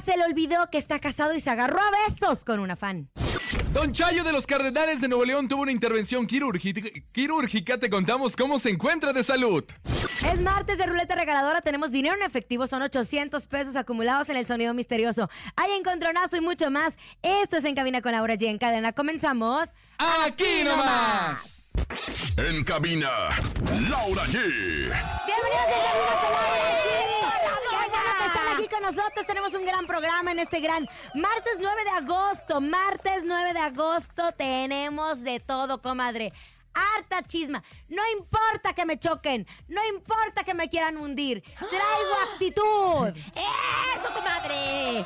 Se le olvidó que está casado y se agarró a besos con una fan. Don Chayo de los Cardenales de Nuevo León tuvo una intervención quirúrgica. Te contamos cómo se encuentra de salud. Es martes de ruleta regaladora, tenemos dinero en efectivo, son 800 pesos acumulados en el sonido misterioso. Hay encontronazo y mucho más. Esto es En Cabina con Laura G. En cadena, comenzamos. ¡Aquí nomás! En cabina, Laura G. Bienvenidos a En Cabina con Laura Están aquí con nosotros. Tenemos un gran programa en este gran martes 9 de agosto. Martes 9 de agosto tenemos de todo, comadre. Harta chisma. No importa que me choquen. No importa que me quieran hundir. Traigo actitud. ¡Eso, comadre!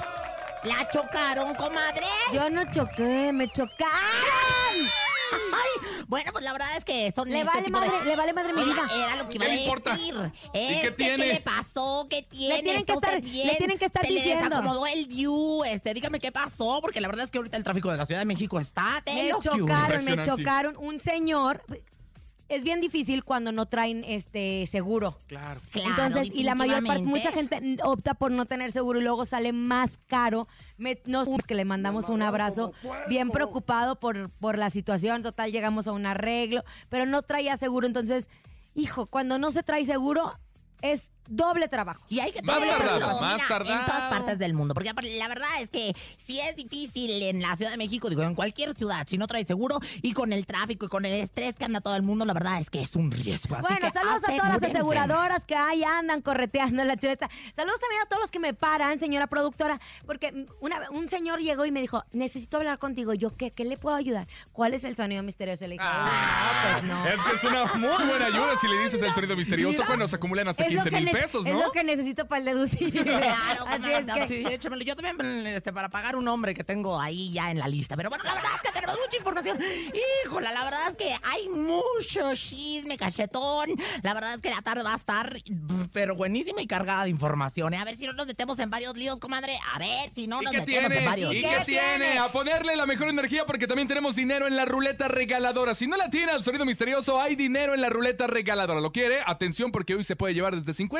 ¿La chocaron, comadre? Yo no choqué, me chocaron. Ay, bueno, pues la verdad es que son Le este vale tipo de- madre, le vale madre mi vida. Era lo que iba ¿Qué a le importa? decir. ¿Y qué Este, tiene? ¿Qué le pasó? ¿Qué tiene? tienen que ¿Está usted estar- bien? le tienen que estar Se le diciendo. desacomodó el view. Este, dígame qué pasó, porque la verdad es que ahorita el tráfico de la Ciudad de México está de Me chocaron, me chocaron. Un señor. Es bien difícil cuando no traen este seguro. Claro. Claro, Entonces, y la mayor parte, mucha gente opta por no tener seguro y luego sale más caro. Me- nos, que le mandamos un abrazo, bien preocupado por, por la situación. Total, llegamos a un arreglo, pero no traía seguro. Entonces, hijo, cuando no se trae seguro, es doble trabajo. Y hay que Más tenerlo, tardado, más mira. En todas partes del mundo. Porque la verdad es que si es difícil en la Ciudad de México, digo, en cualquier ciudad, si no trae seguro y con el tráfico y con el estrés que anda todo el mundo, la verdad es que es un riesgo. Así Bueno, que saludos a todas las aseguradoras que ahí andan correteando la chuleta. Saludos también a todos los que me paran, señora productora, porque una, un señor llegó y me dijo, necesito hablar contigo. Yo, ¿qué? ¿Qué le puedo ayudar? ¿Cuál es el sonido misterioso? Le dije, Ah, "No, pues no. Es que es una muy buena ayuda si le dices el sonido misterioso Mira, cuando se acumulan hasta Es lo 15 que mil Es lo que necesito para el deducible. Claro, Así comadre, es que- sí, échamelo. Yo también, este, para pagar un hombre que tengo ahí ya en la lista. Pero bueno, la verdad es que tenemos mucha información. Híjola, la verdad es que hay mucho chisme, cachetón. La verdad es que la tarde va a estar, pero buenísima y cargada de información. ¿eh? A ver si no nos metemos en varios líos, comadre. A ver si no ¿Y nos metemos en tiene? varios ¿Y líos. qué tiene? A ponerle la mejor energía porque también tenemos dinero en la ruleta regaladora. Si no la tiene al sonido misterioso, hay dinero en la ruleta regaladora. ¿Lo quiere? Atención porque hoy se puede llevar desde 50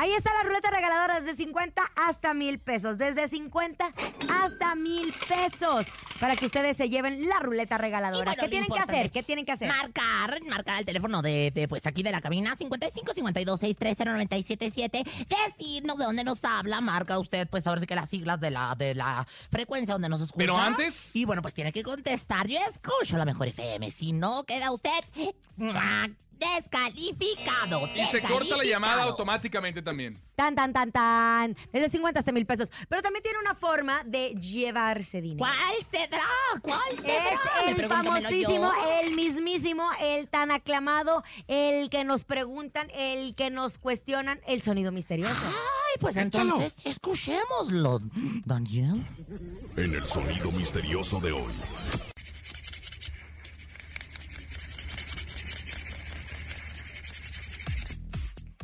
Ahí está la ruleta regaladora desde 50 hasta mil pesos. Desde 50 hasta mil pesos. Para que ustedes se lleven la ruleta regaladora. bueno, ¿Qué tienen que hacer? ¿Qué tienen que hacer? Marcar, marcar al teléfono de, de, pues aquí de la cabina 55 52 630 977. Decirnos de dónde nos habla, marca usted, pues ahora sí que las siglas de la, de la frecuencia donde nos escucha. Pero antes- Y bueno, pues tiene que contestar. Yo escucho la mejor FM. Si no, queda usted. Descalificado. Y se corta la llamada automáticamente también. Tan, tan, tan, tan. Desde 50 hasta mil pesos. Pero también tiene una forma de llevarse dinero. ¿Cuál será? ¿Cuál será? Es el pregunto, ¿me lo famosísimo, yo? el mismísimo, el tan aclamado, el que nos preguntan, el que nos cuestionan, el sonido misterioso. Ay, pues Échalo. entonces escuchémoslo, Daniel. En el sonido misterioso de hoy.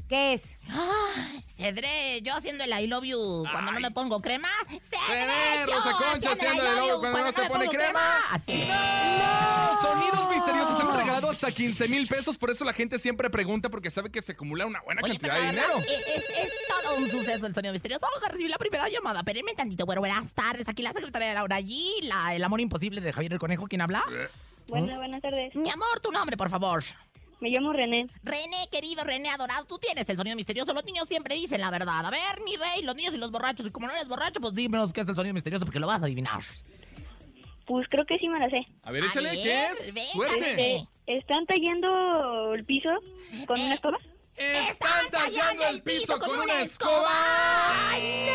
¿Qué es? Ay, Cedré, yo haciendo el I love you cuando no me pongo crema. Cedré, Rosa Concha haciendo el I love you cuando no se pone crema. Así. Sonidos misteriosos. Hemos regalado hasta 15 mil pesos. Por eso la gente siempre pregunta porque sabe que se acumula una buena Oye, cantidad de dinero. es, es- es todo un suceso el sonido misterioso. Vamos a recibir la primera llamada. Espérenme tantito. Bueno, buenas tardes. Aquí la secretaria de Laura G, la, el amor imposible de Javier el Conejo. ¿Quién habla? Bueno, buenas tardes. Mi amor, tu nombre, por favor. Me llamo René. René, querido René adorado, tú tienes el sonido misterioso. Los niños siempre dicen la verdad. A ver, mi rey, los niños y los borrachos. Y como no eres borracho, pues dímenos qué es el sonido misterioso porque lo vas a adivinar. Pues creo que sí me la sé. A ver, A échale, ver, ¿qué es? venga. Suerte. Este, ¿Están tallando el piso con una escoba? Están tallando el piso con una escoba. ¡Ay,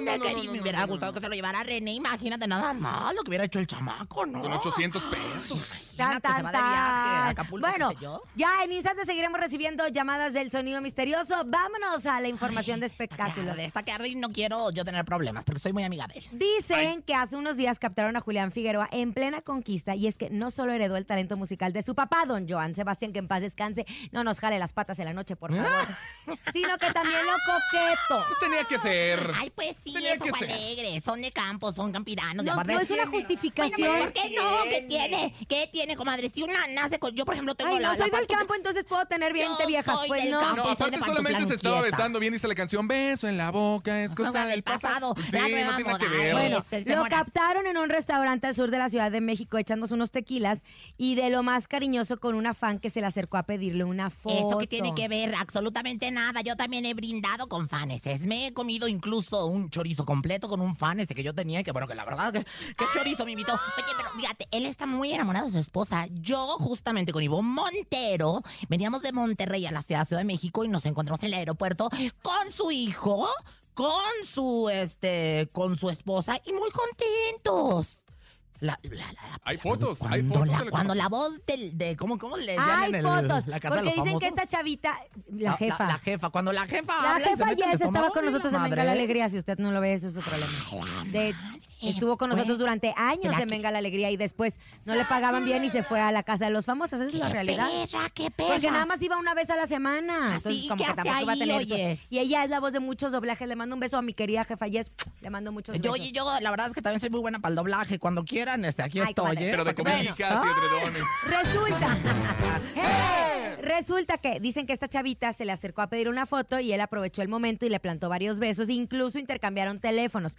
no! René, no, no, querido, no, me hubiera no, gustado no. que se lo llevara René. Imagínate nada más lo que hubiera hecho el chamaco, ¿no? Con 800 pesos. Tan, Imagínate, se tan, va de viaje a tan. Acapulco, Bueno, qué sé yo. ya en instantes seguiremos recibiendo llamadas del sonido misterioso. Vámonos a la información de espectáculos. De esta que arde y no quiero yo tener problemas porque soy muy amiga de él. Dicen que hace unos días captaron a Julián Figueroa en plena conquista y es que no solo heredó el talento musical de su papá, don Joan Sebastián, que en paz descanse, no nos jale las patas en la noche, por favor, sino que también lo coqueto. Pues tenía que ser. Ay, pues sí, Tenía es que ser. alegre. Son de campo, son campiranos. No, no es una Bueno, justificación. ¿por qué no? ¿Qué tiene? ¿Qué tiene, comadre? Si una nace con... Yo, por ejemplo, tengo Ay, la, no la soy del parte- campo, entonces puedo tener 20 Yo viejas. soy Pues del no. campo. No, soy aparte de solamente se estaba besando bien, dice la canción Beso en la boca, es cosa Cosa del del pasado. Sí, La no nueva tiene que moda, ver. Bueno, Este, se lo captaron en un restaurante al sur de la Ciudad de México echándose unos tequilas y de lo más cariñoso con una fan que se le acercó a pedirle una foto. ¿Eso que tiene que ver? Absolutamente nada. Yo también he brindado con faneses. Me he comido incluso un chorizo completo con un fan ese que yo tenía. Que bueno, que la verdad, que, qué chorizo me invitó. Oye, pero fíjate, él está muy enamorado de su esposa. Yo, justamente con Ivo Montero, veníamos de Monterrey a la Ciudad Ciudad de México y nos encontramos en el aeropuerto con su hijo, con su, este, con su esposa y muy contentos. La, la- la- la- Hay fotos, hay cuando fotos la, de cuando la voz del, de, ¿cómo, cómo le decían Hay en el, fotos, la casa de porque los dicen que esta chavita, la jefa, La, jefa, cuando la jefa La habla y se jefa mete en el Jess estaba con ¡ay, nosotros en Venga la! Alegría. Si usted no lo ve, eso es su problema. De hecho, estuvo con nosotros durante años en que- Venga la Alegría y después no le pagaban bien y se fue a la casa de los famosos. Esa es la ¡Qué realidad. perra, qué perra! Porque nada más iba una vez a la semana. Así, Entonces, como ¿qué que tampoco iba a ahí, tener. oyes? Y ella es la voz de muchos doblajes. Le mando un beso a mi querida jefa Jess. Le mando muchos Yo, besos. yo la verdad es que también soy muy buena para el doblaje. Cuando quieran, este, aquí Ay, estoy, comadre. ¿eh? Pero de cobijas y edredones. Resulta. ¡Eh! Resulta que dicen que esta chavita se le acercó a pedir una foto y él aprovechó el momento y le plantó varios besos. Incluso intercambiaron teléfonos.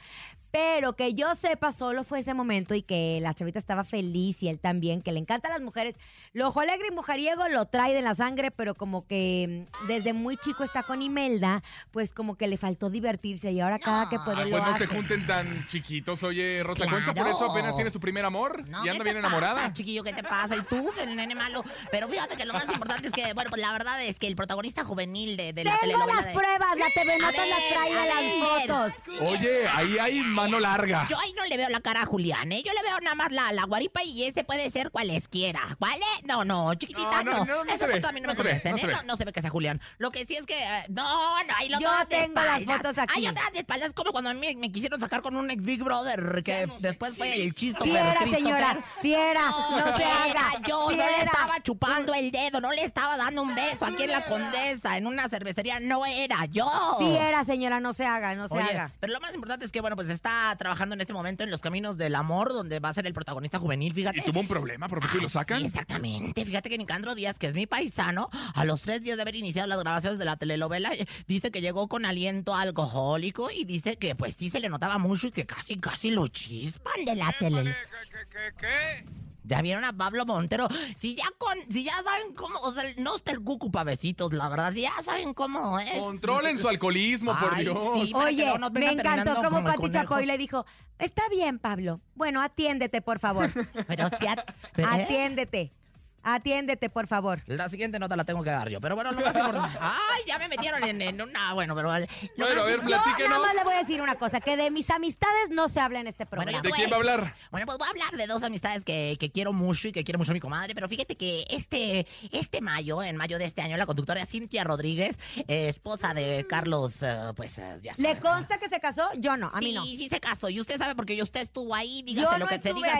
Pero que yo sepa, solo fue ese momento y que la chavita estaba feliz y él también, que le encantan las mujeres. Lo ojo alegre y mujeriego lo trae de la sangre, pero como que mm, desde muy chico está con Imelda, pues como que le faltó divertirse y ahora cada que puede Ah, lo pues no hace. se junten tan chiquitos, oye, Rosa Concha, por Claro. eso apenas tiene su primer amor No, y ¿qué anda te bien pasa, enamorada. chiquillo, ¿qué te pasa? Y tú, el nene malo. Pero fíjate que lo más importante es que, bueno, pues la verdad es que el protagonista juvenil de, de la Tengo telenovela las de... pruebas, la TV trae a las fotos. Oye, ahí hay mano larga. Yo ahí no le veo la cara a Julián, ¿eh? Yo le veo nada más la, la guaripa y ese puede ser cualesquiera. ¿Cuál es? No, no, chiquitita, No, no. no, no, no Esas se ve, fotos a mí no, no me se ve, ¿eh? No, no se ve que sea Julián. Lo que sí es que... eh, no, no, ahí lo Yo todas de tengo las espaldas. fotos aquí. Hay otras de espaldas, como cuando a mí me quisieron sacar con un ex Big Brother, que después fue el chiste Si era, señora, si era, no, se era haga. yo, no le era. estaba chupando el dedo, no le estaba dando un beso aquí en la Condesa, en una cervecería. No era yo. Sí era, señora, no se haga, no se Oye, haga. pero lo más importante es que, bueno, pues está trabajando en este momento en los caminos del amor, donde va a ser el protagonista juvenil, fíjate. ¿Y tuvo un problema? ¿Por qué lo sacan? Sí, exactamente. Fíjate que Nicandro Díaz, que es mi paisano, a los tres días de haber iniciado las grabaciones de la telenovela, eh, dice que llegó con aliento alcohólico y dice que pues sí se le notaba mucho y que casi, casi lo chispan de la tele. ¿Ya vieron a Pablo Montero? Si ya con, si ya saben cómo, o sea, no está el cucu pa' besitos, la verdad, si ya saben cómo es. Controlen su alcoholismo, por Ay, Dios. sí. Oye, me encantó como Pati. Chapoy le dijo, está bien, Pablo. Bueno, atiéndete, por favor. Pero si at- pero, ¿eh? Atiéndete. Atiéndete, por favor. La siguiente nota la tengo que dar yo, pero bueno, lo más importante. Ay, ya me metieron en, en una, bueno, pero... Bueno, a más- ver, Yo nada platíquenos. más le voy a decir una cosa, que de mis amistades no se habla en este programa. yo ¿De voy quién va a hablar? Bueno, pues voy a hablar de dos amistades que, que quiero mucho y que quiero mucho a mi comadre, pero fíjate que este, este mayo, en mayo de este año, la conductora Cintia Rodríguez, eh, esposa de Carlos, eh, pues eh, ya ¿Le sabe. consta que se casó? Yo no, a mí sí, no. sí se casó. Y usted sabe porque usted estuvo ahí, dígase Yo lo no que se diga.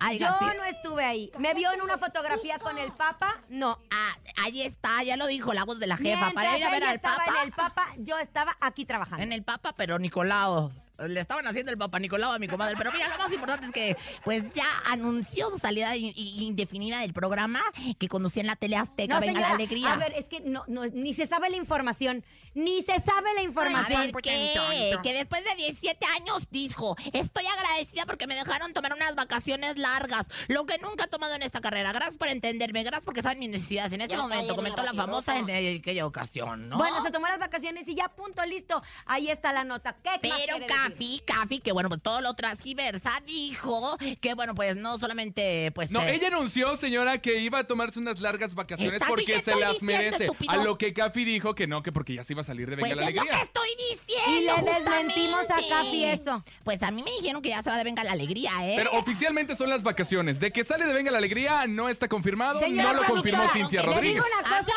ahí. sea, Yo no estuve ahí. ¿Me vio en una fotografía con el Papa? No. Ah, ahí está, ya lo dijo la voz de la jefa. Mientras Para ir a ver al estaba Papa. en el Papa, yo estaba aquí trabajando. En el Papa, pero Nicolao. Le estaban haciendo el Papa Nicolau a mi comadre. Pero mira, lo más importante es que, pues ya anunció su salida in- in- indefinida del programa que conducía en la tele Azteca. No, Venga señora, la alegría. A ver, es que no, no, ni se sabe la información. Ni se sabe la A información. ver, ¿qué? Que después de 17 años dijo, estoy agradecida porque me dejaron tomar unas vacaciones largas, lo que nunca he tomado en esta carrera. Gracias por entenderme, gracias porque saben mis necesidades. En este momento comentó la famosa en aquella ocasión, ¿no? Bueno, se tomó las vacaciones y ya, punto, listo. Ahí está la nota. ¿Qué Pero? Cafi, Cafi, que bueno, pues todo lo transgiversa, dijo que bueno, pues no solamente, pues... No, eh, ella anunció, señora, que iba a tomarse unas largas vacaciones Exacto, ¿y porque se las diciendo, merece. estúpido? A lo que Cafi dijo que no, que porque ya se iba a salir de Venga Pues la es lo Alegría. que estoy diciendo. Y le desmentimos a. Cafi eso. Pues a mí me dijeron que ya se va de venga la alegría, ¿eh? Pero oficialmente son las vacaciones. De que sale de Venga la Alegría no está confirmado, Señora no lo confirmó Cintia le Le Rodríguez. digo una cosa,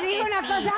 le digo una sí. cosa,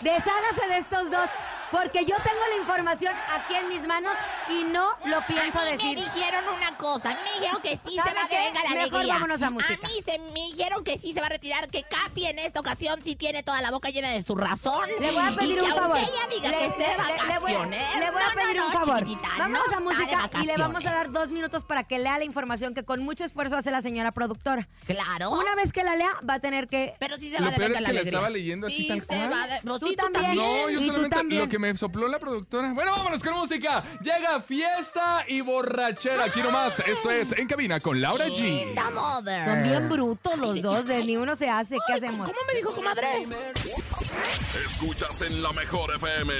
deshágase de estos dos, porque yo tengo la información aquí en mis manos y no lo pienso a mí decir. me dijeron una cosa, a mí me dijeron que sí se ¿Sabe va qué? venga la Mejor alegría. vámonos a música. mí se me dijeron que sí se va a retirar, que Capi en esta ocasión sí tiene toda la boca llena de su razón. Le voy a y pedir que un favor. aunque ella diga Le- que esté de le- le- le voy- vacaciones. Le voy a no, pedir no, un no, favor. chiquitita, Vámonos no a música y le vamos a dar dos minutos para que lea la información que con mucho esfuerzo hace la señora productora. Claro. Una vez que la lea, va a tener que... Pero sí se va de peor venga es la que la alegría. estaba leyendo así Sí tal se va de- Tú también. No, yo solamente lo que me sopló la productora. Bueno, vámonos con música. Llega fiesta y borrachera. Aquí nomás. Esto es En Cabina con Laura G. Son bien brutos los dos, de ni uno se hace. ¿Qué hacemos? ¿Cómo me dijo, comadre? Escuchas en la mejor FM.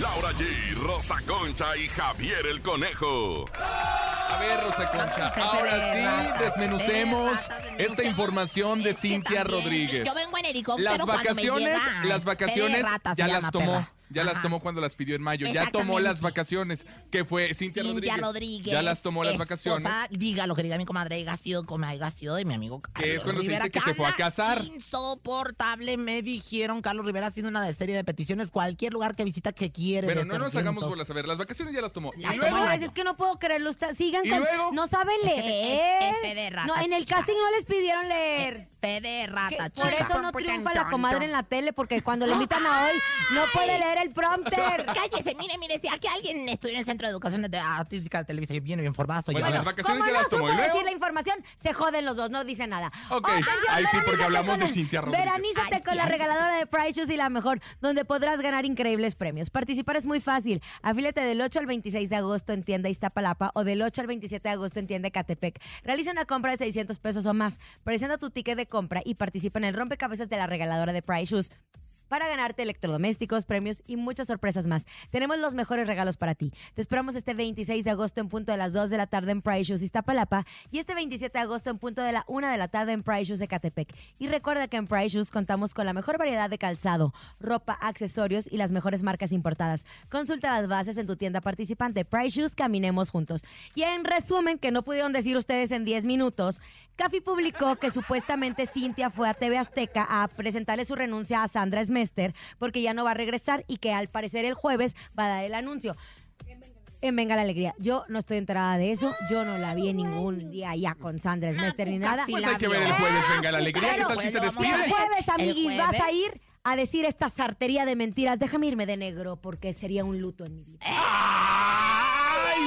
Laura G, Rosa Concha y Javier el Conejo. A ver, Rosa Concha, ahora sí desmenucemos de ratas, esta información de Cintia Rodríguez. Yo vengo en helicóptero Las vacaciones, las vacaciones ya se las tomó. Ya las tomó cuando las pidió en mayo. Ya tomó las vacaciones. Que fue Cintia, Cintia Rodríguez. Rodríguez. Ya las tomó las vacaciones. Diga lo que diga mi comadre, como haya sido de mi amigo Carlos Que es cuando se Rivera, dice que se fue a casar. Insoportable, me dijeron Carlos Rivera haciendo una de serie de peticiones, cualquier lugar que visita que quiere. Pero no nos 300. hagamos bolas. A ver, las vacaciones ya las tomó. Las y tomó luego, es que no puedo creerlo. Usted, sigan ¿Y con... luego? No saben Es que es- leer. es fe de rata, no, en el chica. casting no les pidieron leer. De rata, por chica. eso no triunfa la comadre en la tele, porque cuando le invitan a hoy, no puede leer el prompter. Cállese, mire, mire, si aquí alguien estudió en el Centro de Educación de- Artística de Televisa viene bien formado, soy Bueno, yo. las vacaciones Como ya las tomó. supo ¿Y luego? decir la información, se joden los dos, no dice nada. Ok, ahí sí, porque hablamos de Cintia Rodríguez. Veranízate con la regaladora de Y la mejor, donde podrás ganar increíbles premios. Participar es muy fácil. Afílate del 8 al 26 de agosto en tienda Iztapalapa o del 8 al 27 de agosto en tienda Catepec. Realiza una compra de 600 pesos o más. Presenta tu ticket de compra y participa en el rompecabezas de la regaladora de Price Shoes para ganarte electrodomésticos, premios y muchas sorpresas más. Tenemos los mejores regalos para ti. Te esperamos este 26 de agosto en punto de las 2 de la tarde en Price Shoes Iztapalapa y este 27 de agosto en punto de la 1 de la tarde en Price Shoes Ecatepec. Y recuerda que en Price Shoes contamos con la mejor variedad de calzado, ropa, accesorios y las mejores marcas importadas. Consulta las bases en tu tienda participante. Price Shoes, caminemos juntos. Y en resumen, que no pudieron decir ustedes en 10 minutos, Cafi publicó que supuestamente Cintia fue a TV Azteca a presentarle su renuncia a Sandra Smester porque ya no va a regresar y que al parecer el jueves va a dar el anuncio. en Venga la Alegría. Yo no estoy enterada de eso. Yo no la vi en ningún día allá con Sandra Smester ni nada. sí Pues hay que ver el jueves, venga la alegría. ¿Qué tal si se el despide? ver. jueves, amiguis, El vas a jueves. ir a decir esta sartería de mentiras. Déjame irme de negro porque sería un luto en mi vida. ¡Ay!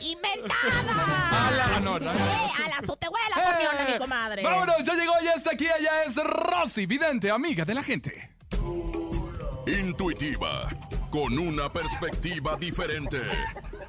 ¡Inventada! A la- no, no. ¡Eh! ¡A la azotehuela, corriona, mi comadre! Vámonos, ya llegó, ya está aquí, allá es Rosy, vidente, amiga de la gente. Intuitiva, con una perspectiva diferente.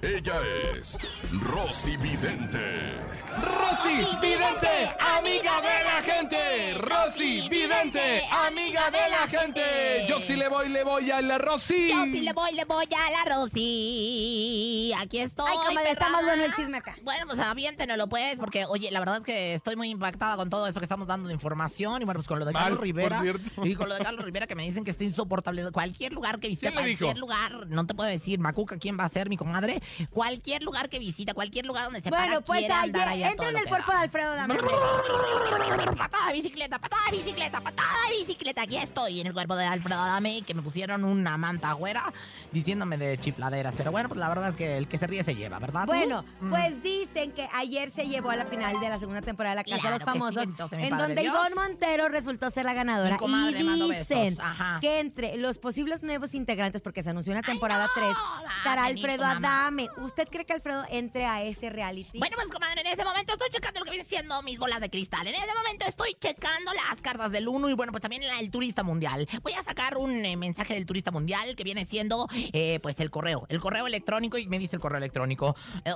Ella es Rosy Vidente. Rosy, vidente, amiga de la gente. Rosy, vidente, amiga de la gente. Yo sí le voy, le voy a la Rosy. Yo sí le voy, le voy a la Rosy. Aquí estoy. Ay, comadre, más bueno el chisme acá. Bueno, pues aviéntenelo, pues, porque, oye, la verdad es que estoy muy impactada con todo esto que estamos dando de información. Y bueno, pues con lo de Mal, Carlos Rivera. Y con lo de Carlos Rivera que me dicen que está insoportable. Cualquier lugar que visite, ¿Quién le cualquier dijo? lugar, no te puedo decir, Macuca, quién va a ser mi comadre. Cualquier lugar que visita, cualquier lugar donde se para, Bueno, pues quiere andar entra en el cuerpo da. de Alfredo Dame. Patada de bicicleta, patada de bicicleta, patada de bicicleta. Aquí estoy en el cuerpo de Alfredo Adame, que me pusieron una manta güera diciéndome de chifladeras. Pero bueno, pues la verdad es que el que se ríe se lleva, ¿verdad? Bueno, Mm. pues dicen que ayer se llevó a la final de la segunda temporada de La Casa Claro de los sí, Famosos, en donde Dios. Ivonne Montero resultó ser la ganadora. Comadre, y dicen que entre los posibles nuevos integrantes, porque se anunció en la temporada 3, estará Alfredo mamá. ¿Usted cree que Alfredo entre a ese reality? Bueno, pues comadre, en este momento estoy checando lo que viene siendo mis bolas de cristal. En este momento estoy checando las cartas del 1 y bueno, pues también la del turista mundial. Voy a sacar un eh, mensaje del turista mundial que viene siendo eh, pues el correo. El correo electrónico y me dice el correo electrónico. eh,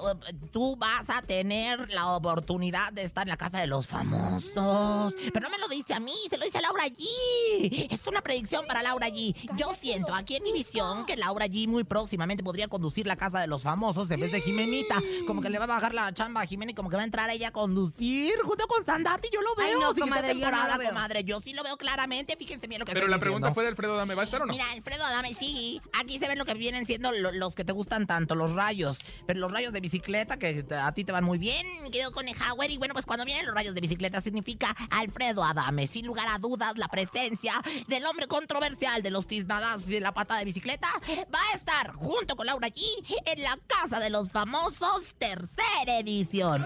tú vas a tener la oportunidad de estar en la casa de los famosos. Pero no me lo dice a mí, se lo dice a Laura G. Es una predicción para Laura G. Yo siento aquí en mi visión que Laura G muy próximamente podría conducir la casa de los famosos en vez de Jimenita. Como que le va a bajar la chamba a Jimena y como que va a entrar ella a conducir junto con Sandati. Yo lo veo. Ay, no, siguiente comadre, yo no temporada, lo veo. comadre. Yo sí lo veo claramente. Fíjense bien lo que Pero estoy la pregunta diciendo. fue de Alfredo Dame, ¿va a estar o no? Mira, Alfredo Adame, sí. Aquí se ven lo que vienen siendo lo- los que te gustan tanto, los rayos. Pero los rayos de bicicleta, que a ti te van muy bien, querido Conejauer. Y bueno, pues cuando vienen los rayos de bicicleta significa Alfredo Adame. Sin lugar a dudas, la presencia del hombre controversial de los tiznadas de la pata de bicicleta va a estar junto con Laura G en la Casa de los Famosos, tercera edición.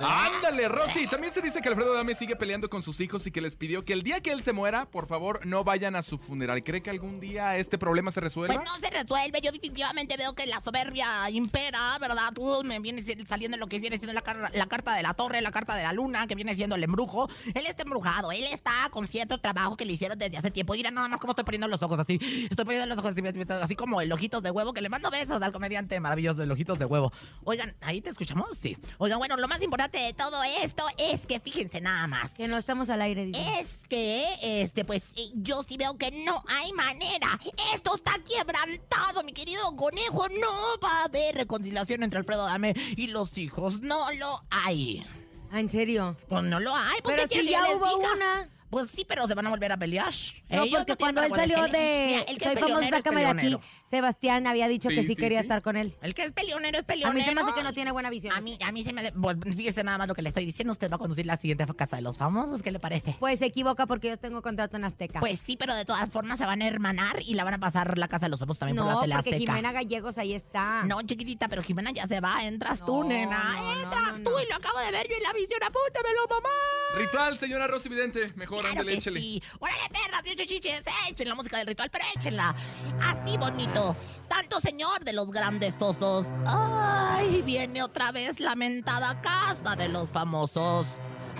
Ándale, Rosy. También se dice que Alfredo Dame sigue peleando con sus hijos y que les pidió que el día que él se muera, por favor, no vayan a su funeral. ¿Cree que algún día este problema se resuelva? Pues no se resuelve. Yo definitivamente veo que la soberbia impera, ¿verdad? Tú me viene saliendo lo que viene siendo la, car- la carta de la torre, la carta de la luna, que viene siendo el embrujo. Él está embrujado. Él está con cierto trabajo que le hicieron desde hace tiempo. Mira nada más cómo estoy poniendo los ojos así. Estoy poniendo los ojos así, así como el ojitos de huevo, que le mando besos al comediante maravilloso del ojitos de huevo. Oigan, ¿ahí te escuchamos? Sí. Oigan, bueno, lo más importante de todo esto es que fíjense nada más. Que no estamos al aire, dice. Es que, este, pues, eh, yo sí veo que no hay manera. Esto está quebrantado, mi querido conejo. No va a haber reconciliación entre Alfredo Adame y los hijos. No lo hay. Ah, ¿En serio? Pues no lo hay. Pues, Pero ¿qué si ya hubo diga? una. Pues sí, pero se van a volver a pelear. No, Ellos porque cuando él salió de Mira, el que Soy famoso, sácame de aquí. Sebastián había dicho que Sí, quería sí. estar con él. El que es peleonero es A peleonero. mí se me hace que no tiene buena visión. A mí, a mí se me hace... Pues, fíjese nada más lo que le estoy diciendo. Usted va a conducir la siguiente casa de los famosos. ¿Qué le parece? Pues se equivoca porque yo tengo contrato en Azteca. Pues sí, pero de todas formas se van a hermanar y la van a pasar la casa de los famosos también por la tele porque azteca. Jimena Gallegos ahí está. No, chiquitita, pero Jimena ya se va. Entras tú, nena. no, no, Entras no, tú no. y lo acabo de ver yo en la visión. Apúntemelo, mamá. Ritual, señora Rosy Vidente. Mejor, Claro ándale, sí. Órale, perras, y chiches. Echen la música del ritual, pero échenla. Así bonito. Santo Señor de los grandes osos. Ay, viene otra vez la mentada casa de los famosos.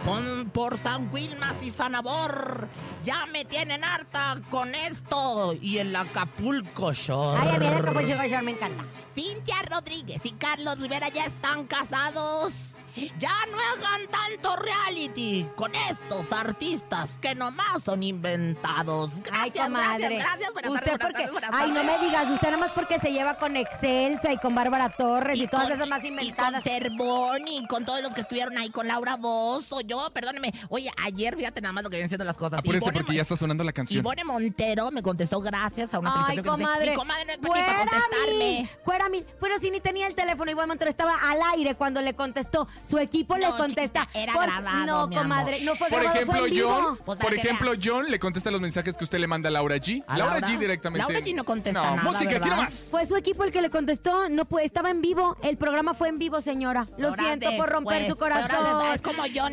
Pon por San Wilmas y Sanabor. Ya me tienen harta con esto. Y el Acapulco Shore. Ay, a mí el Acapulco Shore me encanta. Cintia Rodríguez y Carlos Rivera ya están casados. Ya no hagan tanto reality con estos artistas que nomás son inventados. Ay, Gracias, comadre. gracias, gracias. Buenas usted tardes, buenas porque, tardes, buenas ay, no me digas, usted nada más porque se lleva con Excelsa y con Bárbara Torres y, todas con- esas más Y inventadas. con Cervón y con todos los que estuvieron ahí con Laura Bozo. Yo, perdóneme. Oye, ayer fíjate nada más lo que vienen siendo las cosas. Apúrese porque ya está sonando la canción. Ivone Montero me contestó gracias a una Ay, felicitación que comadre. Mi comadre no es para, para Fuera contestarme. fuera pero si ni tenía el teléfono, Ivonne Montero estaba al aire cuando le contestó. Su equipo le No, contesta. chiquita, era Por- grabado, No, mi comadre, amor. no fue Por grabado, ejemplo, fue en vivo. John, Pues por ejemplo, veas. John le contesta los mensajes que usted le manda a Laura G. ¿A Laura Laura? G directamente. Laura G no contesta No, nada, música, más. Fue su equipo el que le contestó, no puede, estaba en vivo, el programa fue en vivo, señora. Lo siento por romper horas corazón. Es como John.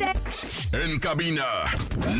En cabina,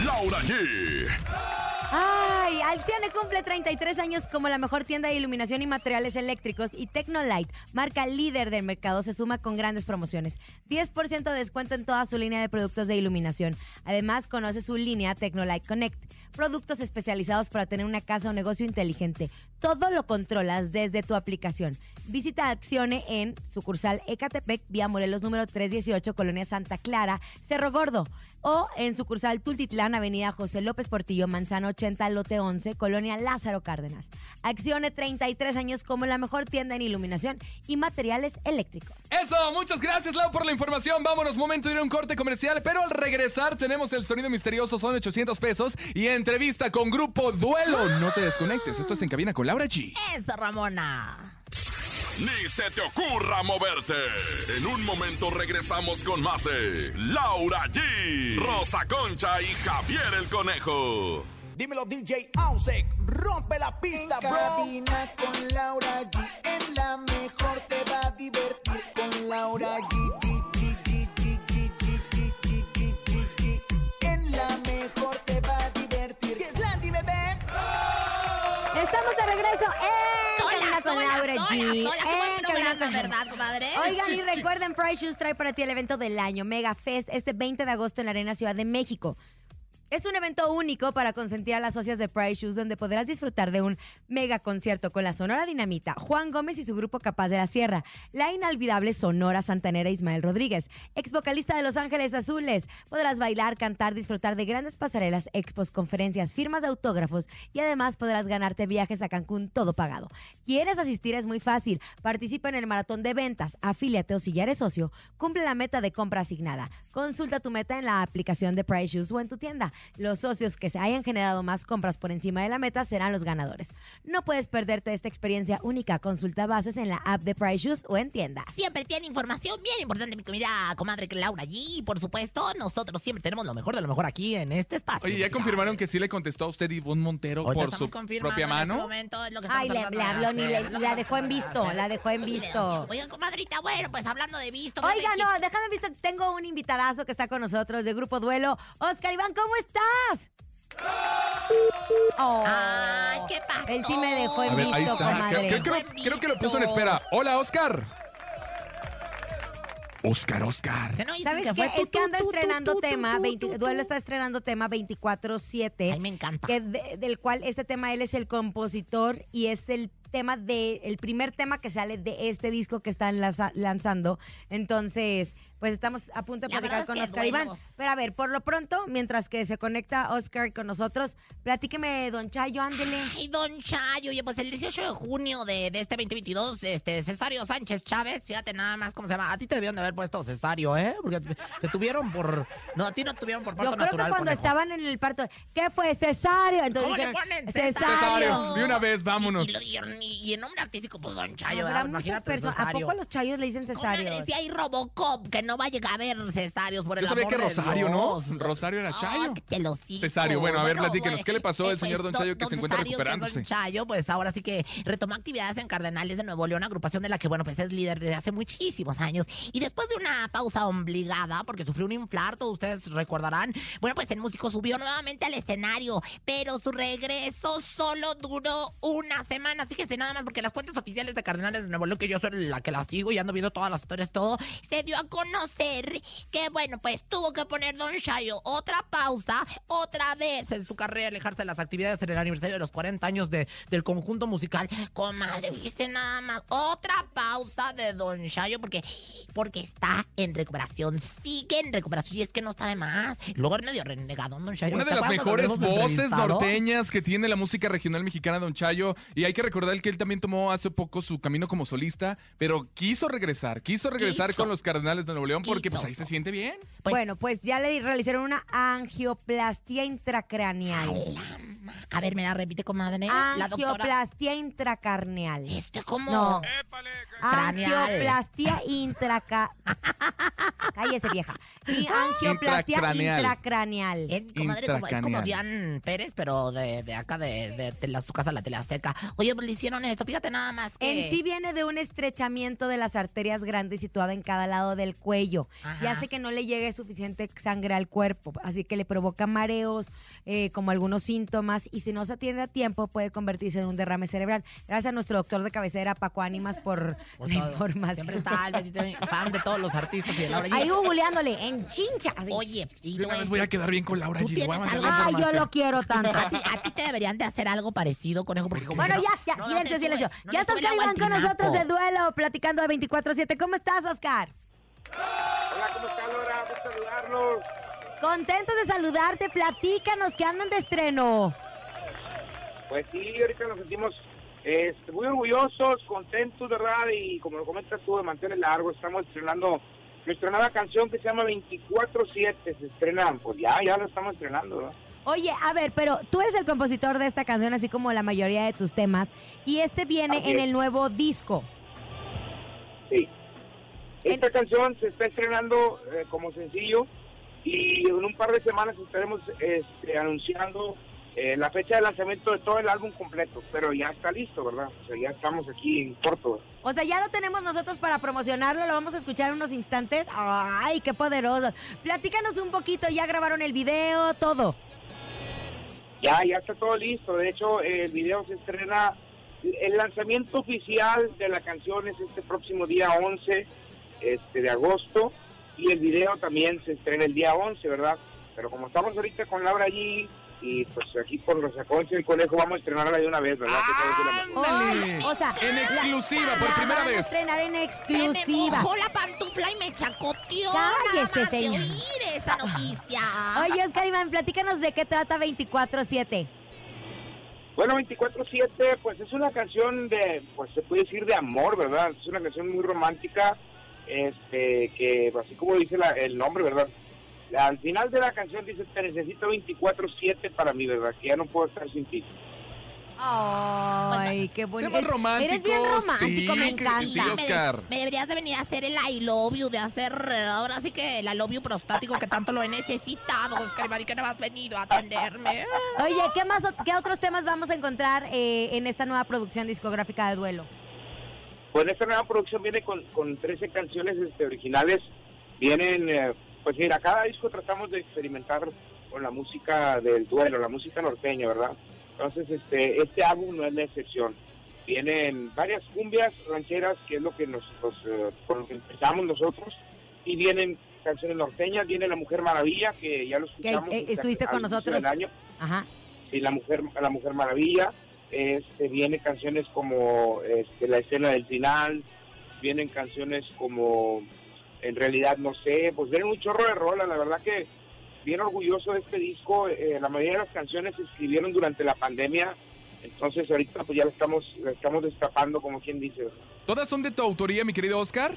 Laura G. Ay, Alcione cumple 33 años como la mejor tienda de iluminación y materiales eléctricos y Tecnolight, marca líder del mercado, se suma con grandes promociones. 10% de descuento en toda su línea de productos de iluminación. Además, conoce su línea Tecnolight Connect, productos especializados para tener una casa o negocio inteligente. Todo lo controlas desde tu aplicación. Visita Accione en sucursal Ecatepec, vía Morelos número 318, Colonia Santa Clara, Cerro Gordo. O en sucursal Tultitlán, Avenida José López Portillo, Manzano 80, Lote 11, Colonia Lázaro Cárdenas. Accione 33 años como la mejor tienda en iluminación y materiales eléctricos. Eso, muchas gracias, Lau, por la información. Vámonos, momento de ir a un corte comercial. Pero al regresar, tenemos el sonido misterioso, son 800 pesos. Y entrevista con Grupo Duelo. No te desconectes, esto es en cabina con Laura G. Eso, Ramona. Ni se te ocurra moverte. En un momento regresamos con más de Laura G, Rosa Concha y Javier el Conejo. Dímelo DJ Ausek, rompe la pista, bro. Cabina con Laura G, en la mejor te va a divertir con Laura G. G, G, G, G, G, G, G, G, G, G, G. En la mejor te va a divertir. ¿Qué es Landy, bebé? Estamos de regreso en Sola, Cabina con sola, Laura sola, G. sola. Buen En Cabina programa, con- ¿verdad, comadre? Oigan, y recuerden, Price Shoes trae para ti el evento del año, Mega Fest, este 20 de agosto en la Arena Ciudad de México. Es un evento único para consentir a las socias de Price Shoes, donde podrás disfrutar de un mega concierto con la Sonora Dinamita, Juan Gómez y su grupo Capaz de la Sierra, la inolvidable Sonora Santanera Ismael Rodríguez, ex vocalista de Los Ángeles Azules. Podrás bailar, cantar, disfrutar de grandes pasarelas, expos, conferencias, firmas de autógrafos y además podrás ganarte viajes a Cancún todo pagado. ¿Quieres asistir? Es muy fácil. Participa en el maratón de ventas, afíliate o si ya eres socio, cumple la meta de compra asignada. Consulta tu meta en la aplicación de Price Shoes o en tu tienda. Los socios que se hayan generado más compras por encima de la meta serán los ganadores. No puedes perderte esta experiencia única. Consulta bases en la app de Price Shoes o en tiendas. Siempre tiene información bien importante, mi querida comadre Laura. Y por supuesto, nosotros siempre tenemos lo mejor de lo mejor aquí en este espacio. Oye, ¿ya musical. confirmaron que sí le contestó a usted Ivonne Montero por su propia en este mano? momento, es lo que Ay, le, habló ni le- la dejó en visto, la dejó en visto. Oigan, comadrita, bueno, pues hablando de visto. Oiga, no, déjame visto, tengo un invitadazo que está con nosotros de Grupo Duelo. Oscar Iván, ¿cómo estás? Oh, Ay, ¿qué pasó? Él sí me dejó en A ver, ahí visto, está. comadre. Creo, creo- creo- creo que lo puso en espera. Hola, Oscar. Oscar, Oscar. ¿Qué no ¿Sabes que qué? fue? Es que anda Tu, tu, tu, estrenando tu, tema, tu, 20 tu, Duelo está estrenando tema 24-7. Ay, me encanta. que de- del cual este tema él es el compositor y es el tema de el primer tema que sale de este disco que están lanza- lanzando. Entonces, pues estamos a punto de La platicar con Oscar Iván. Pero a ver, por lo pronto, mientras que se conecta Oscar con nosotros, platíqueme, don Chayo, ándele. Ay, don Chayo, oye, pues el 18 de junio de, de este 2022, este, Cesario Sánchez Chávez, fíjate nada más cómo se llama. A ti te debieron de haber puesto Cesario, ¿eh? Porque te, te tuvieron por... No, a ti no te tuvieron por parto Yo creo natural, que cuando conejo. estaban en el parto, ¿qué fue? Cesario. Entonces ¿Cómo le ponen? Cesario, de una vez, vámonos. Y, y, y- y el nombre artístico, pues don Chayo, Habrá ¿verdad? muchas personas. ¿A poco los chayos le dicen cesario? Comadre, si hay Robocop, que no va a llegar a ver cesarios por el Yo sabía amor que de Rosario, ¿no? Rosario era Ah, Chayo. que te lo sigo. Cesario, bueno, a ver, platíquenos, bueno, ¿qué le pasó al eh, señor don Chayo que se encuentra Cesario, que es recuperándose? Don Chayo, pues ahora sí que retomó actividades en Cardenales de Nuevo León, agrupación de la que, bueno, pues es líder desde hace muchísimos años. Y después de una pausa obligada, porque sufrió un infarto, ustedes recordarán, bueno, pues el músico subió nuevamente al escenario, pero su regreso solo duró una semana. Nada más, porque las cuentas oficiales de Cardenales de Nuevo León, que yo soy la que las sigo y ando viendo todas las historias, todo, se dio a conocer que, bueno, pues tuvo que poner Don Chayo otra pausa, otra vez en su carrera, alejarse de las actividades en el aniversario de los 40 años de, del conjunto musical. Comadre, fíjese nada más, otra pausa de Don Chayo, porque, porque está en recuperación, sigue en recuperación, y es que no está de más. Luego es medio renegado, Don Chayo. Una de ¿Te las mejores voces norteñas que tiene la música regional mexicana, Don Chayo. Y hay que recordar que él también tomó hace poco su camino como solista, pero quiso regresar, quiso regresar Quiso. con los Cardenales de Nuevo León porque Quiso. pues ahí se siente bien. Pues- bueno, pues ya le realizaron una angioplastia intracraneal. A ver, me la repite, comadre. La. Angioplastia intracarneal. Este, ¿cómo? No. Craneal. Angioplastia intraca... Cállese, vieja. Y angioplastia Intracraneal. intracraneal. Es, comadre, como, es como. Dian Pérez, pero de, de acá, de, de, de la, su casa, la teleazteca. Oye, pues le hicieron esto, fíjate nada más que... En sí viene de un estrechamiento de las arterias grandes situada en cada lado del cuello y hace que no le llegue suficiente sangre al cuerpo, así que le provoca mareos, eh, como algunos síntomas y si no se atiende a tiempo puede convertirse en un derrame cerebral. Gracias a nuestro doctor de cabecera Paco Ánimas por, Por la todo. información. Siempre está el bendito fan de todos los artistas y de Laura. Ahí googleándole en chincha. así. Oye, y te una voy a vez voy a decir, quedar bien con Laura ¿Tú G. Le voy a tienes mandar la Ay, yo información. lo quiero tanto. a ti, a ti te deberían de hacer algo parecido, conejo, porque como Bueno, que no- ya, ya, no, no silencio, te silencio. sube- no ya le está sube el Oscar agua Iván al con nosotros de tinaco. duelo, platicando de 24-7. ¿Cómo estás, Oscar? Hola, ¿cómo está Laura? Gusto saludarlos. Contentos de saludarte, platícanos que andan de estreno. Pues sí, ahorita nos sentimos este, muy orgullosos, contentos, ¿verdad? Y como lo comentas tú, de mantener largo, estamos estrenando nuestra nueva canción que se llama 24-7. Se estrena, pues ya, ya lo estamos estrenando, ¿verdad? Oye, a ver, pero tú eres el compositor de esta canción, así como la mayoría de tus temas, y este viene Así en es. el nuevo disco. Sí. Esta canción se está estrenando eh, como sencillo y en un par de semanas estaremos este, anunciando eh, la fecha de lanzamiento de todo el álbum completo, pero ya está listo, ¿verdad? O sea, ya estamos aquí en corto. O sea, ya lo tenemos nosotros para promocionarlo, lo vamos a escuchar en unos instantes. ¡Ay, qué poderoso! Platícanos un poquito, ya grabaron el video, todo. Ya, ya está todo listo. De hecho, el video se estrena. El lanzamiento oficial de la canción es este próximo día 11 este, de agosto. Y el video también se estrena el día 11, ¿verdad? Pero como estamos ahorita con Laura allí y pues aquí con los Concha y el Conejo vamos a estrenarla de una vez, ¿verdad? Vez o sea, En la- exclusiva, por la primera van a vez. estrenar en Se me exclusiva. mojó la pantufla y me chacoteó Cállese, nada más de señor. oír esta noticia. Oye, Oscar Iván, platícanos de qué trata 24-7. Bueno, 24-7, pues es una canción de, pues se puede decir de amor, ¿verdad? Es una canción muy romántica, este, que así como dice la- el nombre, ¿verdad? Al final de la canción dice, te necesito 24-7 para mí, ¿verdad? Que ya no puedo estar sin ti. Ay, qué bonito. Eres bien romántico, sí, me que- encanta. Sí, me, de- Oscar. me deberías de venir a hacer el I love you, de hacer ahora sí que el I love you prostático que tanto lo he necesitado, Oscar Iván, y que no has venido a atenderme. Oye, ¿qué más, qué otros temas vamos a encontrar eh, en esta nueva producción discográfica de Duelo? Pues esta nueva producción viene con, con 13 canciones este, originales. Vienen, eh, pues mira, cada disco tratamos de experimentar con la música del duelo, la música norteña, ¿verdad? Entonces, este, este álbum no es la excepción. Vienen varias cumbias rancheras, que es lo que nos, nos, eh, con lo que empezamos nosotros, y vienen canciones norteñas, viene La Mujer Maravilla, que ya lo escuchamos. eh, estuviste con nosotros. del año. Ajá. Sí, la mujer, la mujer maravilla, este, vienen canciones como este, la escena del final, vienen canciones como en realidad no sé, pues vienen un chorro de rolas, la verdad que bien orgulloso de este disco, eh, la mayoría de las canciones se escribieron durante la pandemia, entonces ahorita pues ya la estamos, la estamos destapando como quien dice. ¿Todas son de tu autoría, mi querido Oscar?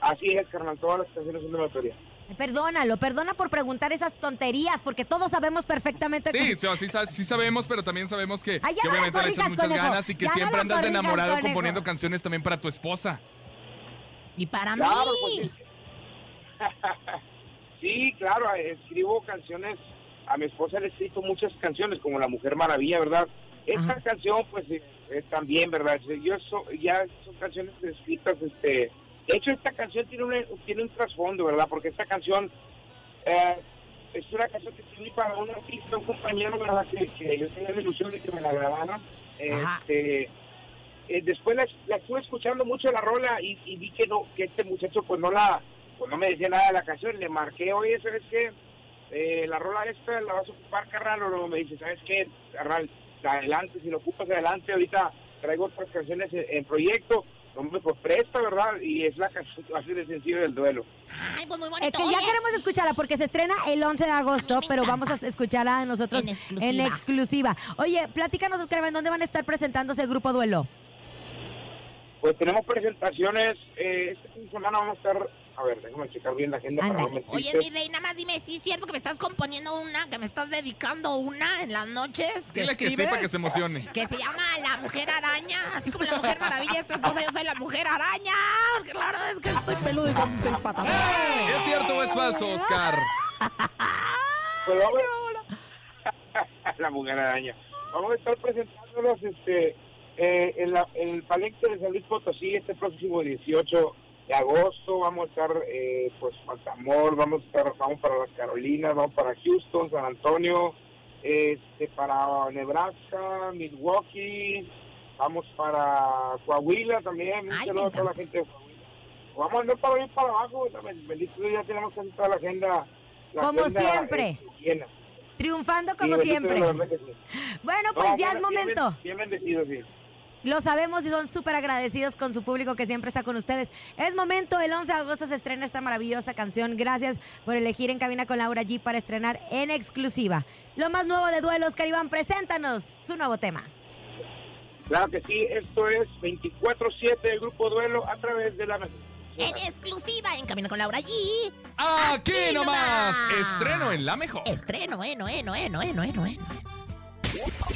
Así es, carnal, todas las canciones son de mi autoría. Perdónalo, perdona por preguntar esas tonterías, porque todos sabemos perfectamente Sí, que... sí, sí, sa- sí sabemos, pero también sabemos que, Ay, ya que no obviamente le echas muchas conejo. ganas y que Ya no siempre la andas enamorado conejo. componiendo canciones también para tu esposa. Y para Claro, mí. pues sí, claro, escribo canciones. A mi esposa le he escrito muchas canciones, como La Mujer Maravilla, ¿verdad? Esta Ajá. canción, pues, eh, también, ¿verdad? Yo so- ya son canciones escritas, este... De hecho, esta canción tiene un, tiene un trasfondo, ¿verdad? Porque esta canción eh, es una canción que tiene para un artista, un compañero, ¿verdad? Que, que yo tenía la ilusión de que me la grabaran. Ajá. Eh, después la, la estuve escuchando mucho la rola y, y vi que no que este muchacho pues no la pues no me decía nada de la canción le marqué oye sabes qué Eh, la rola esta la vas a ocupar carnal o no me dice sabes qué carnal adelante si lo ocupas adelante ahorita traigo otras canciones en, en proyecto no me pues presta verdad y es la canción así de sencillo del duelo Ay, pues muy bonito. Es que ya Oye, queremos escucharla porque se estrena el 11 de agosto, pero encanta. vamos a escucharla nosotros En en exclusiva. exclusiva. Oye, platícanos, Oscar, ¿en dónde van a estar presentándose el grupo Duelo? Pues tenemos presentaciones, eh, este fin de semana vamos a estar, a ver, déjame checar bien la agenda para no. Oye, mi rey, nada más dime, ¿sí es cierto que me estás componiendo una, que me estás dedicando una en las noches? Dile que sí escribes? para que se emocione. Que se llama La Mujer Araña, así como La Mujer Maravilla es tu esposa, yo soy La Mujer Araña, porque la verdad es que estoy peludo y con seis patas. ¿Es cierto o es falso, Oscar? Pues vamos- la mujer araña. Vamos a estar presentándolos este, eh, en, la- en el Palenque de San Luis Potosí este próximo 18 de agosto. Vamos a estar, eh, pues, Baltimore, vamos a estar, vamos para las Carolinas, vamos para Houston, San Antonio, este, para Nebraska, Milwaukee, vamos para Coahuila también. Un Ay, a toda la gente de Coahuila. Vamos a andar para y para abajo. también, Bendito ya tenemos casi toda la agenda. la Como agenda, siempre. eh, llena. Triunfando como siempre. Sí. Bueno, No, pues ya bien- es bien- momento. Bien, bendecido, sí. Lo sabemos y son súper agradecidos con su público que siempre está con ustedes. Es momento, el 11 de agosto se estrena esta maravillosa canción. Gracias por elegir en cabina con Laura G para estrenar en exclusiva. Lo más nuevo de Duelos, Caribán, preséntanos su nuevo tema. Claro que sí, esto es 24-7 del Grupo Duelo a través de la... En exclusiva, en Camino con Laura G. Aquí nomás. nomás. Estreno en la mejor. Estreno, eh, no, eh, no, eh, no,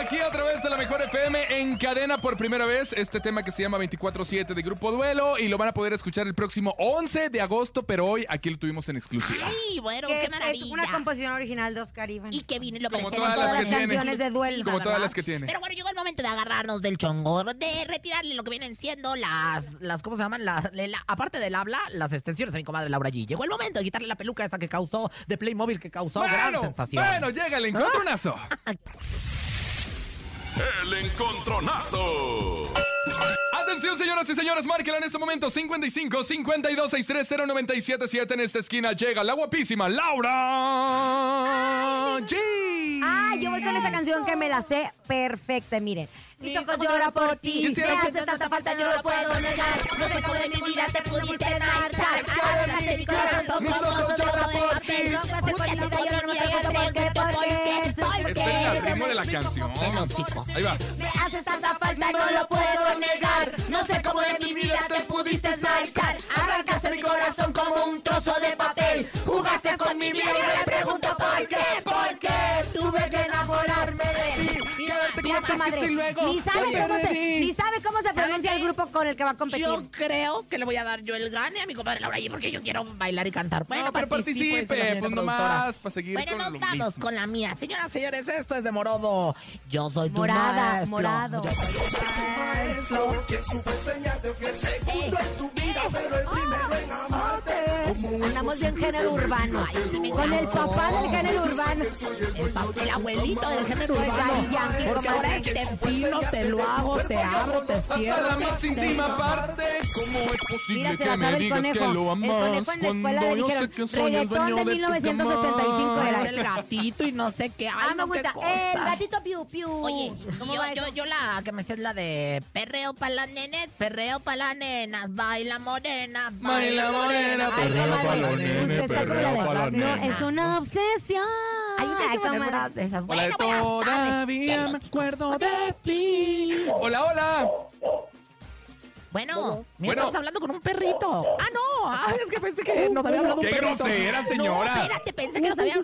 Aquí a través de la Mejor FM en cadena por primera vez este tema que se llama 24-7 de Grupo Duelo y lo van a poder escuchar el próximo 11 de agosto, pero hoy aquí lo tuvimos en exclusiva. Ay, bueno, qué es- es maravilla. una composición original de Oscar Iván. Y que vine y lo Como presenta todas las que todas tiene. canciones de duelo. Como todas las que tiene. Pero bueno, llegó el momento de agarrarnos del chongo, de retirarle lo que vienen siendo las, las ¿cómo se llaman? Las- la- la- aparte del habla, las extensiones a mi comadre Laura G. Llegó el momento de quitarle la peluca esa que causó, de Playmobil que causó gran Bueno, sensación. bueno, llega el encontronazo. El encontronazo. Atención, señoras y señores, márquela en este momento 55 52 630 977 en esta esquina llega la guapísima Laura G. Ah, yo voy con esa canción que me la sé perfecta, miren. Mis ojos lloran por ti, me Quisiera hace tanta falta, yo no lo puedo negar. No sé cómo de mi vida te pudiste marchar. Arrancaste mi corazón Mis como ojos un trozo lloran de por papel. ti. Mi vida, yo no me pregunto por qué, por qué, por Este qué. es el ritmo de la canción. Ahí va. Me haces tanta falta, no lo puedo negar. No sé cómo de mi vida te pudiste marchar. Arrancaste mi corazón como un trozo de papel. Jugaste con mi vida y me pregunto por qué, por qué tuve que enamorarme de ti. Tu madre. Ni sabe, cómo se, ni sabe cómo se pronuncia el grupo con el que va a competir. Yo creo que le voy a dar yo el gane a mi comadre Laura G porque yo quiero bailar y cantar. Bueno, No, pero participe, pues nomás para seguir Bueno, con nos vamos con la mía. Señoras, señores, esto es de Morodo. Yo soy tu Morada, maestro. morado. Yo soy tu maestro. Andamos bien género urbano. Con el papá del género urbano. El, el abuelito del género Pues urbano. Te empino, te lo hago, te abro, te Hasta cierro. la te más íntima parte, ¿cómo es posible que la me digas que lo amas la cuando yo sé que soy el dueño de de tu 1985 cama? era. El gatito y no sé qué. Ay, Ah, no, qué cosa. El gatito piu piu. Oye, ¿Cómo yo, la que me sé es la de perreo pa' las nenes, perreo pa' las nenas, baila morena, Baila morena, perreo pa' los usted nenes, perreo la pa' las No, nenas. es una obsesión. Ay, de esas. Hola, Bueno, todavía me acuerdo de ti. Hola, hola. Bueno, mira, Bueno. estamos hablando con un perrito. Ah, no, ah, es que pensé que nos había hablado un Qué perrito. grosera, señora. No, espérate, pensé que nos había...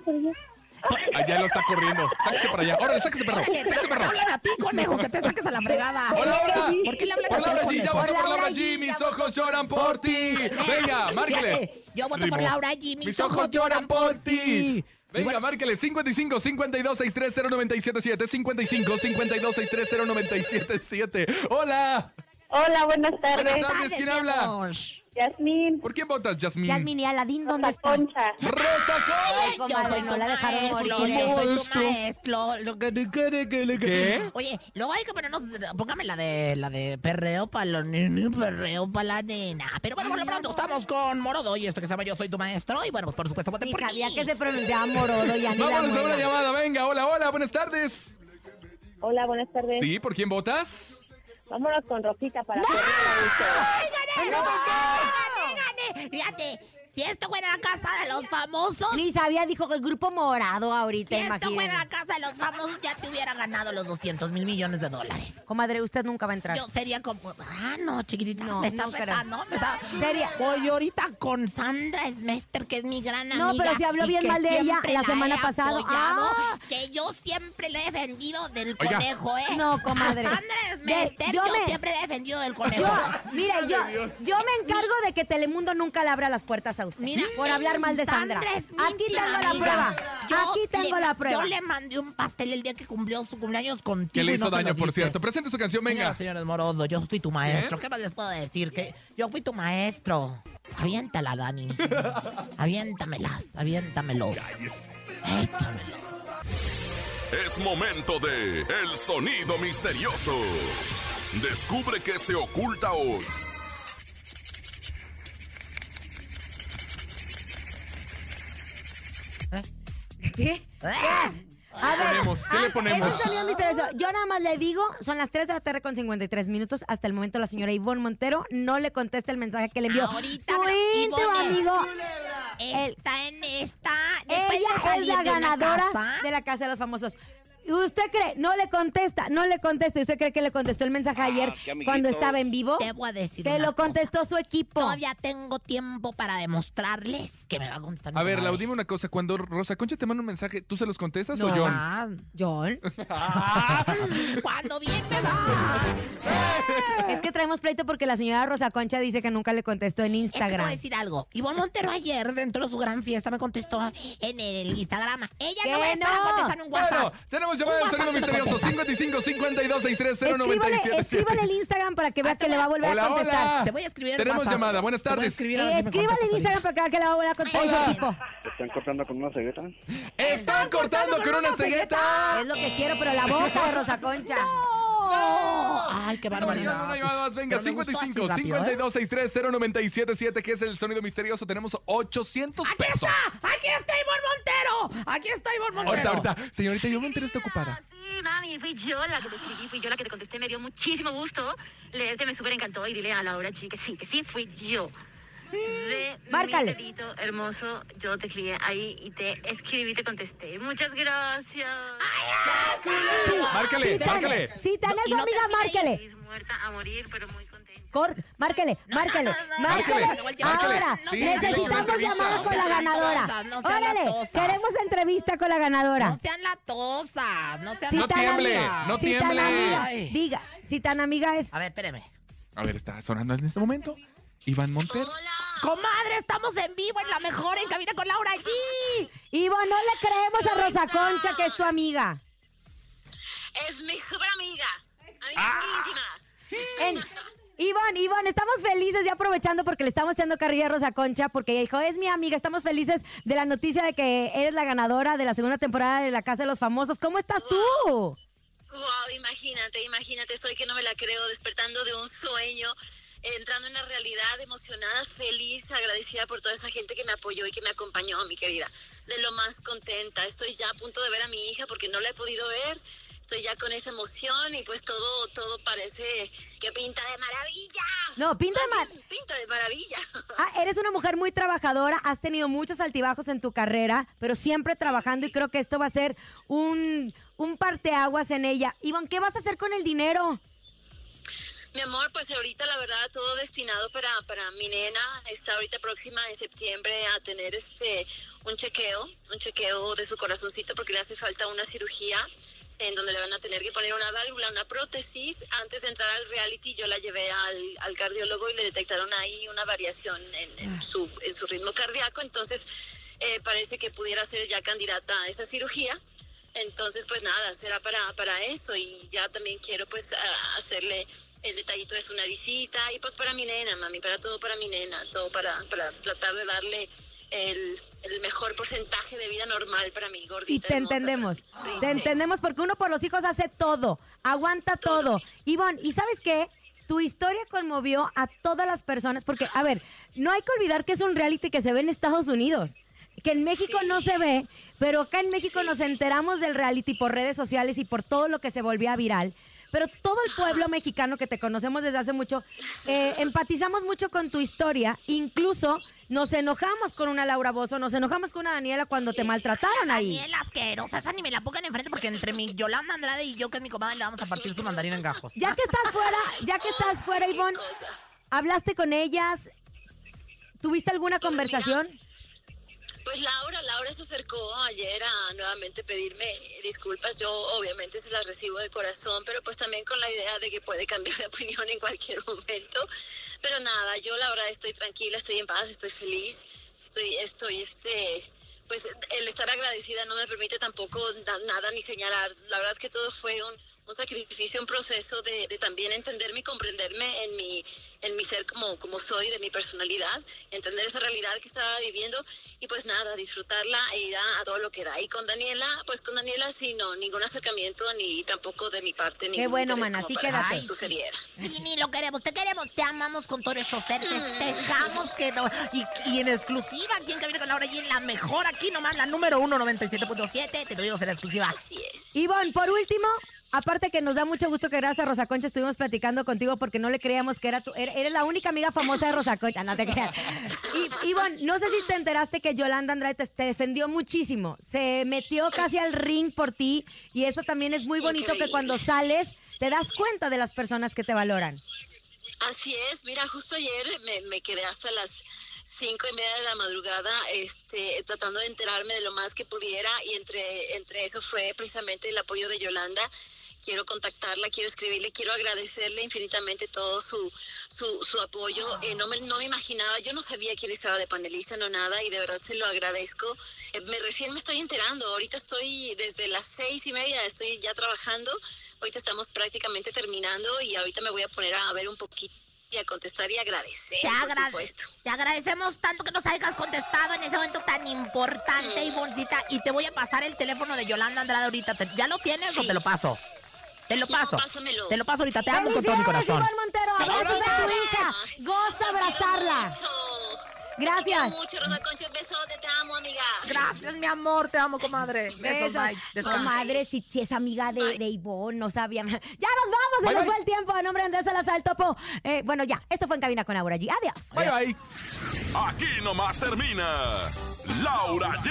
Allá lo está corriendo. Sáquese para allá. Órale, sáquese perro. Órale, Sáquese perro. hablan a ti, conejo, que te saques a la fregada. Hola, hola. ¿Por qué le hablan Por así al Laura G, ya por Laura G, Mis ojos lloran por ti. Venga, márquele. Yo voto por Laura G, mis, Mis ojos lloran por ti. Venga, márquele 55 52 630 977 55 52 630 977. Hola. Hola, buenas tardes. Buenas tardes, ¿quién habla? Yasmín. ¿Por quién votas, Yasmín? Yasmin y Aladín, ¿dónde Rosa está? Concha. Rosa Concha. Yo comadre, soy no la dejaron morir. yo soy tu Maestro. maestro. Lo que te quiere que le- ¿Qué? Oye, luego hay que ponernos, póngame la de la de perreo para los nenes, perreo para la nena. Pero bueno, por lo pronto estamos con Morodo y esto que se llama Yo soy tu maestro. Y bueno, pues por supuesto, voten por sabía mí. que se pronunciaba Morodo, ya ni la Vámonos a una llamada. Venga, hola, hola. Buenas tardes. Hola, buenas tardes. Sí, ¿por quién votas? Vámonos con Rosita para ¡No! Hacer la ¡Ay, gané! ¡No! ¡Gané, gané! Fíjate, Si esto fuera la casa de los famosos, Ni sabía, dijo que el grupo morado ahorita, si esto fuera la casa de los famosos, ya te hubiera ganado los 200 mil millones de dólares. Comadre, usted nunca va a entrar. Yo sería como. Ah, no, chiquitita. No, me está no. Me está... Seria. Voy ahorita con Sandra Smester, que es mi gran No, amiga. pero si habló bien mal de ella la semana pasada. Ah. Que yo siempre le he defendido del Oiga. conejo, ¿eh? No, comadre. A Sandra Smester, De- yo yo, me- siempre le he defendido del conejo. Yo, mire, yo, yo me encargo de que Telemundo nunca le abra las puertas a usted. Mira, por hablar mal de Sandra. Aquí tengo la prueba. Yo Aquí tengo le- la prueba. Yo le mandé un pastel el día que cumplió su cumpleaños contigo. Que le hizo no daño, por cierto. Presente su canción, venga. Señoras, señores Morodo, yo fui tu maestro. ¿Qué más les puedo decir? Que yo fui tu maestro. Aviéntala, Dani. Aviéntamelas, aviéntamelos. Échamelos. Es momento de El Sonido Misterioso. Descubre qué se oculta hoy. ¿Qué? ¡Ah! A ver, ponemos? ¿Qué le ah, ponemos? Es un sonido misterioso. Yo nada más le digo, son las 3 de la tarde con 53 minutos. Hasta el momento la señora Ivonne Montero no le contesta el mensaje que le envió Ahorita su íntimo Ivonne. amigo. Está en esta. Ella es la ganadora de la Casa de los Famosos. ¿Usted cree? No le contesta, no le contesta. ¿Usted cree que le contestó el mensaje ayer cuando estaba en vivo? Te voy a decir. Se una lo cosa. contestó su equipo. Todavía tengo tiempo para demostrarles que me va a contestar. A ver. Lau, dime una cosa. Cuando Rosa Concha te manda un mensaje, ¿tú se los contestas o. John? Ah, John. Cuando bien me va. Es que traemos pleito porque la señora Rosa Concha dice que nunca le contestó en Es que te voy a Instagram. decir algo. Ivonne Montero ayer, dentro de su gran fiesta, me contestó en el Instagram. Ella ¿Qué no me está no? contestando en WhatsApp. Bueno, tenemos llamada del Un sonido misterioso. contesta. 55 52 63 Escríbale, 0977. escríbale el Instagram para que vea que le va a volver Hola, a contestar. hola. Te voy a escribir en Tenemos WhatsApp. llamada. Buenas tardes. Eh, escríbale en contestas Instagram para que vea que le va a volver a contestar Hola. ¿Están cortando con una cegueta? Están cortando con una cegueta. Es lo que quiero, pero la boca de Rosa Concha. No. Ay, qué barbaridad. una llamada más, venga, Pero me gustó así 55 rápido, ¿eh? 52 63 0977, que es el sonido misterioso. Tenemos 800 ¡Aquí pesos. está! ¡Aquí está Ivonne Montero! ¡Aquí está Ivonne Montero! Ahorita, ahorita. Señorita, yo me enteré está ocupada. Sí, mami, fui yo la que te escribí, fui yo la que te contesté, me dio muchísimo gusto leerte, me súper encantó y dile a Laura G que sí, que sí, fui yo. De Márcale. mi dedito hermoso, yo te escribí ahí y te escribí, te contesté. Muchas gracias. Márcale, Tana- márcale. Si y su no te amiga, márcale. Muerta a morir, pero muy contenta. Cor, márquele, márquele, no, márquele, Ahora. Sí, necesitamos No con la ganadora. Órale, queremos entrevista con la ganadora. No sean latosas, no sean Si No tan tiemble, amiga- no si tan tiemble. amiga- Ay. diga, si tan amiga es. A ver, espéreme. A ver, está sonando en este momento. Iván Montero. Comadre, estamos en vivo en la mejor en cabina con Laura G. Ivo, no le creemos a Rosa Concha que es tu amiga. Es mi super amiga, amiga Ah. íntima. En, Ivonne, Ivonne, estamos felices y aprovechando porque le estamos echando carrilla a Rosa Concha porque ella dijo, es mi amiga, estamos felices de la noticia de que eres la ganadora de la segunda temporada de La Casa de los Famosos. ¿Cómo estás tú? Wow, imagínate, imagínate, estoy que no me la creo, despertando de un sueño, entrando en la realidad, emocionada, feliz, agradecida por toda esa gente que me apoyó y que me acompañó, mi querida. De lo más contenta, estoy ya a punto de ver a mi hija porque no la he podido ver. Estoy ya con esa emoción y pues todo, todo parece que pinta de maravilla. No, pinta de Más mar- bien, Pinta de maravilla. Ah, eres una mujer muy trabajadora, has tenido muchos altibajos en tu carrera, pero siempre trabajando y creo que esto va a ser un, un parteaguas en ella. Ivonne, ¿qué vas a hacer con el dinero? Mi amor, pues ahorita la verdad todo destinado para, para mi nena. Está ahorita próxima en septiembre a tener este un chequeo, un chequeo de su corazoncito porque le hace falta una cirugía en donde le van a tener que poner una válvula, una prótesis. Antes de entrar al reality yo la llevé al, al cardiólogo y le detectaron ahí una variación en, en su, en su ritmo cardíaco. Entonces eh, parece que pudiera ser ya candidata a esa cirugía. Entonces, pues nada, será para, para eso y ya también quiero pues a- hacerle el detallito de su naricita y pues para mi nena, mami, para todo para mi nena, todo para, para tratar de darle el, el mejor porcentaje de vida normal para mi gordita. Y te hermosa, entendemos, para te entendemos porque uno por los hijos hace todo, aguanta todo. Ivonne, ¿y sabes qué? Tu historia conmovió a todas las personas porque, a ver, no hay que olvidar que es un reality que se ve en Estados Unidos, que en México Sí. no se ve, pero acá en México Sí. nos enteramos del reality por redes sociales y por todo lo que se volvía viral. Pero todo el pueblo mexicano que te conocemos desde hace mucho, eh, empatizamos mucho con tu historia, incluso nos enojamos con una Laura Bozo, nos enojamos con una Daniela cuando te maltrataron ahí. Daniela asquerosa, esa ni me la pongan enfrente porque entre mi Yolanda Andrade y yo, que es mi comadre, le vamos a partir su mandarina en gajos. Ya que estás fuera, ya que estás fuera, Ivonne. ¿hablaste con ellas? ¿Tuviste alguna Pues conversación? Pues Laura, Laura se acercó ayer a nuevamente pedirme disculpas. Yo obviamente se las recibo de corazón, pero pues también con la idea de que puede cambiar de opinión en cualquier momento. Pero nada, yo la verdad estoy tranquila, estoy en paz, estoy feliz, estoy, estoy, este, pues el estar agradecida no me permite tampoco da- nada ni señalar. La verdad es que todo fue un, sacrificio, un proceso de también entenderme y comprenderme en mi, en mi ser como, como soy, de mi personalidad, entender esa realidad que estaba viviendo y pues nada, disfrutarla e ir a, a todo lo que da. Y con Daniela, pues con Daniela sí, no, ningún acercamiento ni tampoco de mi parte. ningún bueno, como así quédate. que sucediera. Y ni lo queremos, te queremos, te amamos con todo nuestro ser, te dejamos que no. Y, y en exclusiva, aquí en Cabina con Laura y en la mejor, aquí nomás, la número 1, 97.7, te lo digo en exclusiva. Así es. Ivonne, por último, aparte que nos da mucho gusto que gracias a Rosa Concha estuvimos platicando contigo porque no le creíamos que era tu, er- eres la única amiga famosa de Rosa Concha, no te creas. Y, Ivonne, no sé si te enteraste que Yolanda Andrade te, te defendió muchísimo, se metió casi al ring por ti y eso también es muy bonito que cuando sales te das cuenta de las personas que te valoran. Así es, mira, justo ayer me, me quedé hasta las cinco y media de la madrugada este, tratando de enterarme de lo más que pudiera y entre, entre eso fue precisamente el apoyo de Yolanda. Quiero contactarla, quiero escribirle, quiero agradecerle infinitamente todo su, su, su apoyo. Eh, no, me, no me imaginaba, yo no sabía que él estaba de panelista, no nada, y de verdad se lo agradezco. Eh, me, recién me estoy enterando, ahorita estoy desde las seis y media, estoy ya trabajando. Ahorita estamos prácticamente terminando y ahorita me voy a poner a ver un poquito y a contestar y agradecer. Te, por agrade- supuesto. te agradecemos tanto que nos hayas contestado en ese momento tan importante, Ivoncita. Y te voy a pasar el teléfono de Yolanda Andrade ahorita. ¿Te- ¿Ya lo tienes o te lo paso? Te lo No, paso. pásamelo. Te lo paso ahorita. Te amo con todo mi ¡Felicidades, corazón. Ivonne Montero! ¡Abraza a tu hija! ¡Goza abrazarla! Gracias. Te mucho, Rosa Concha. Besote, te amo, amiga. Gracias, mi amor. Te amo, comadre. Besos, Besos. bye. Comadre, si, si es amiga de, de Ivonne, no sabía. Ya nos vamos, se Bye, nos bye. fue el tiempo. A nombre de Andrés Salazar, topo. Eh, bueno, ya, esto fue en Cabina con Laura G. Adiós. Bye, bye. Aquí nomás termina Laura G,